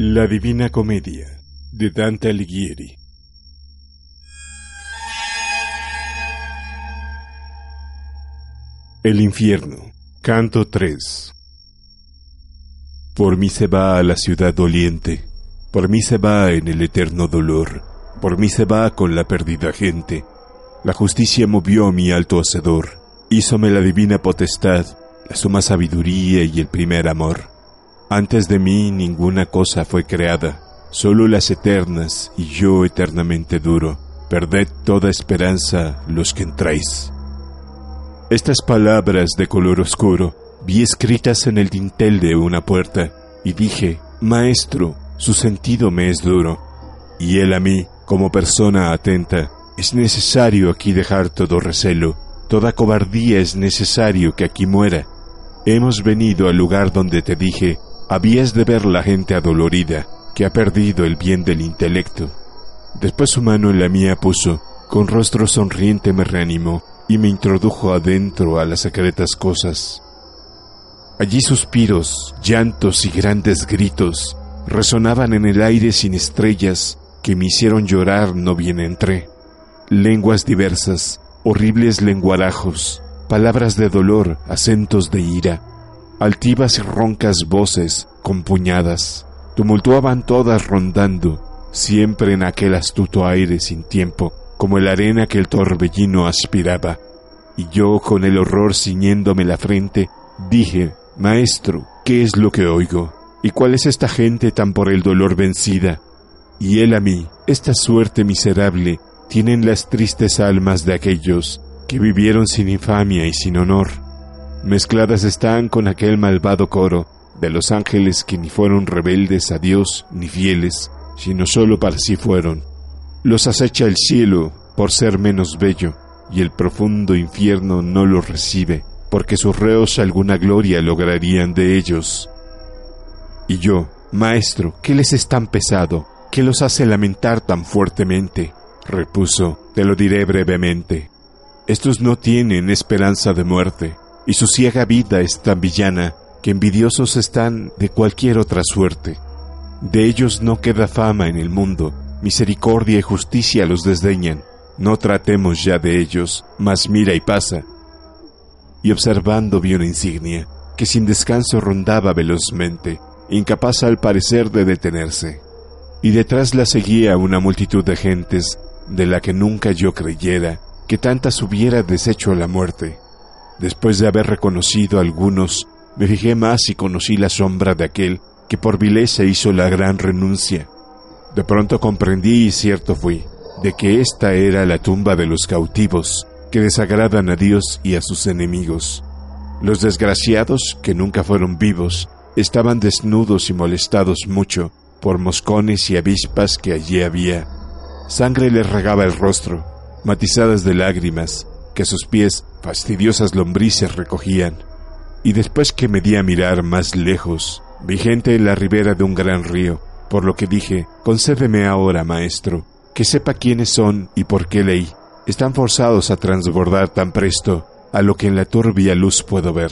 La Divina Comedia de Dante Alighieri El infierno, canto 3 Por mí se va a la ciudad doliente, por mí se va en el eterno dolor, por mí se va con la perdida gente. La justicia movió mi alto hacedor, hízome la divina potestad, la suma sabiduría y el primer amor. Antes de mí ninguna cosa fue creada, solo las eternas y yo eternamente duro. Perded toda esperanza los que entráis. Estas palabras de color oscuro vi escritas en el dintel de una puerta y dije, Maestro, su sentido me es duro. Y él a mí, como persona atenta, es necesario aquí dejar todo recelo, toda cobardía es necesario que aquí muera. Hemos venido al lugar donde te dije, habías de ver la gente adolorida, que ha perdido el bien del intelecto. Después su mano en la mía puso, con rostro sonriente me reanimó y me introdujo adentro a las secretas cosas. Allí suspiros, llantos y grandes gritos resonaban en el aire sin estrellas que me hicieron llorar no bien entré. Lenguas diversas, horribles lenguarajos, palabras de dolor, acentos de ira, altivas y roncas voces compuñadas, tumultuaban todas rondando, siempre en aquel astuto aire sin tiempo, como el arena que el torbellino aspiraba. Y yo, con el horror ciñéndome la frente, dije, Maestro, ¿qué es lo que oigo? ¿Y cuál es esta gente tan por el dolor vencida? Y él a mí, esta suerte miserable, tienen las tristes almas de aquellos que vivieron sin infamia y sin honor mezcladas están con aquel malvado coro de los ángeles que ni fueron rebeldes a Dios ni fieles, sino solo para sí fueron. Los acecha el cielo por ser menos bello, y el profundo infierno no los recibe, porque sus reos alguna gloria lograrían de ellos. Y yo, Maestro, ¿qué les es tan pesado? ¿Qué los hace lamentar tan fuertemente? Repuso, te lo diré brevemente. Estos no tienen esperanza de muerte, y su ciega vida es tan villana que envidiosos están de cualquier otra suerte. De ellos no queda fama en el mundo, misericordia y justicia los desdeñan. No tratemos ya de ellos, mas mira y pasa. Y observando vi una insignia, que sin descanso rondaba velozmente, incapaz al parecer de detenerse. Y detrás la seguía una multitud de gentes, de la que nunca yo creyera que tantas hubiera deshecho la muerte. Después de haber reconocido a algunos, me fijé más y conocí la sombra de aquel que por vileza hizo la gran renuncia. De pronto comprendí y cierto fui, de que esta era la tumba de los cautivos, que desagradan a Dios y a sus enemigos. Los desgraciados, que nunca fueron vivos, estaban desnudos y molestados mucho por moscones y avispas que allí había. Sangre les regaba el rostro, matizadas de lágrimas, que sus pies fastidiosas lombrices recogían. Y después que me di a mirar más lejos, vi gente en la ribera de un gran río, por lo que dije, concédeme ahora, maestro, que sepa quiénes son y por qué ley. Están forzados a transbordar tan presto a lo que en la turbia luz puedo ver.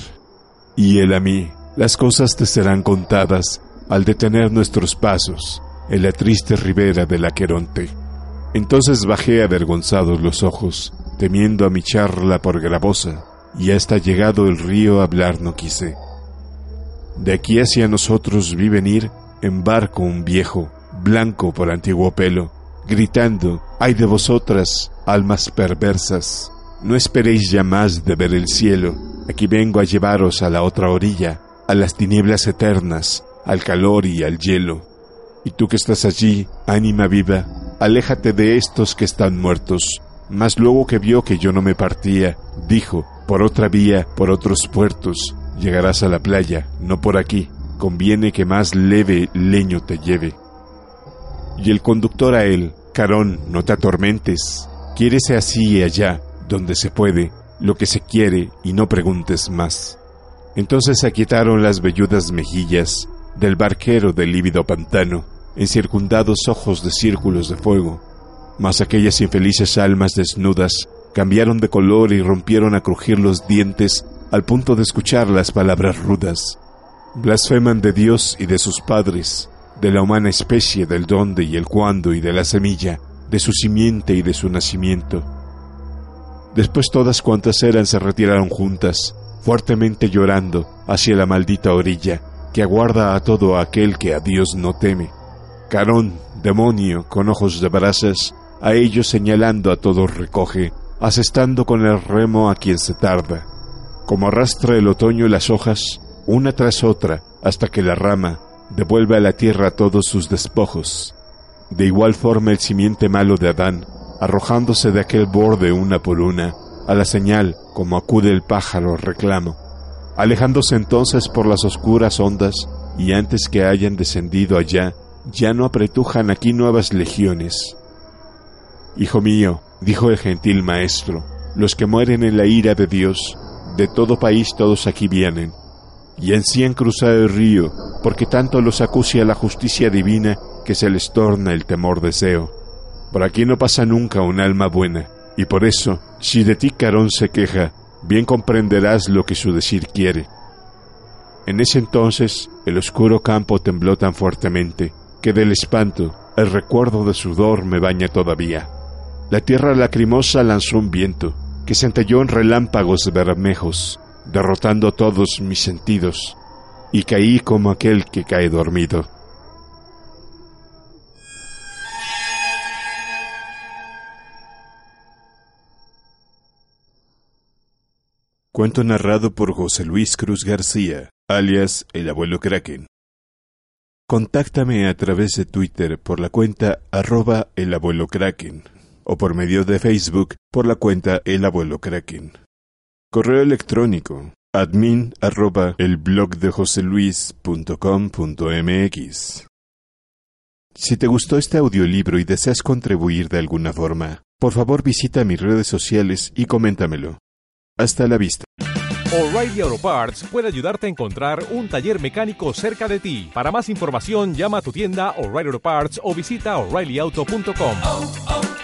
Y él a mí, las cosas te serán contadas al detener nuestros pasos en la triste ribera del Aqueronte. Entonces bajé avergonzados los ojos temiendo a mi charla por gravosa, y hasta llegado el río hablar no quise. De aquí hacia nosotros vi venir en barco un viejo, blanco por antiguo pelo, gritando, ay de vosotras, almas perversas, no esperéis ya más de ver el cielo, aquí vengo a llevaros a la otra orilla, a las tinieblas eternas, al calor y al hielo. Y tú que estás allí, ánima viva, aléjate de estos que están muertos, Mas luego que vio que yo no me partía, dijo, por otra vía, por otros puertos, llegarás a la playa, no por aquí, conviene que más leve leño te lleve. Y el conductor a él, Carón, no te atormentes, quiérese así y allá, donde se puede, lo que se quiere y no preguntes más. Entonces se aquietaron las velludas mejillas del barquero del lívido pantano, encircundados ojos de círculos de fuego, mas aquellas infelices almas desnudas cambiaron de color y rompieron a crujir los dientes al punto de escuchar las palabras rudas. Blasfeman de Dios y de sus padres, de la humana especie, del dónde y el cuándo y de la semilla, de su simiente y de su nacimiento. Después todas cuantas eran se retiraron juntas, fuertemente llorando, hacia la maldita orilla, que aguarda a todo aquel que a Dios no teme. Carón, demonio, con ojos de brasas, a ellos señalando a todos recoge, asestando con el remo a quien se tarda. Como arrastra el otoño las hojas, una tras otra, hasta que la rama devuelve a la tierra todos sus despojos. De igual forma el simiente malo de Adán, arrojándose de aquel borde una por una, a la señal como acude el pájaro reclamo, alejándose entonces por las oscuras ondas, y antes que hayan descendido allá, ya no apretujan aquí nuevas legiones. Hijo mío, dijo el gentil maestro, los que mueren en la ira de Dios, de todo país todos aquí vienen, y ansían cruzar el río, porque tanto los acucia la justicia divina que se les torna el temor deseo. Por aquí no pasa nunca un alma buena, y por eso, si de ti Carón se queja, bien comprenderás lo que su decir quiere. En ese entonces, el oscuro campo tembló tan fuertemente, que del espanto, el recuerdo de sudor me baña todavía. La tierra lacrimosa lanzó un viento, que centelló en relámpagos bermejos, derrotando todos mis sentidos, y caí como aquel que cae dormido. Cuento narrado por José Luis Cruz García, alias el abuelo Kraken. Contáctame a través de Twitter por la cuenta arroba el abuelo Kraken o por medio de Facebook por la cuenta el abuelo Kraken. Correo electrónico admin arroba el blog de joseluis.com.mx. Si te gustó este audiolibro y deseas contribuir de alguna forma, por favor visita mis redes sociales y coméntamelo. Hasta la vista. O'Reilly Auto Parts puede ayudarte a encontrar un taller mecánico cerca de ti. Para más información, llama a tu tienda O'Reilly Auto Parts o visita oreillyauto.com. oh, oh,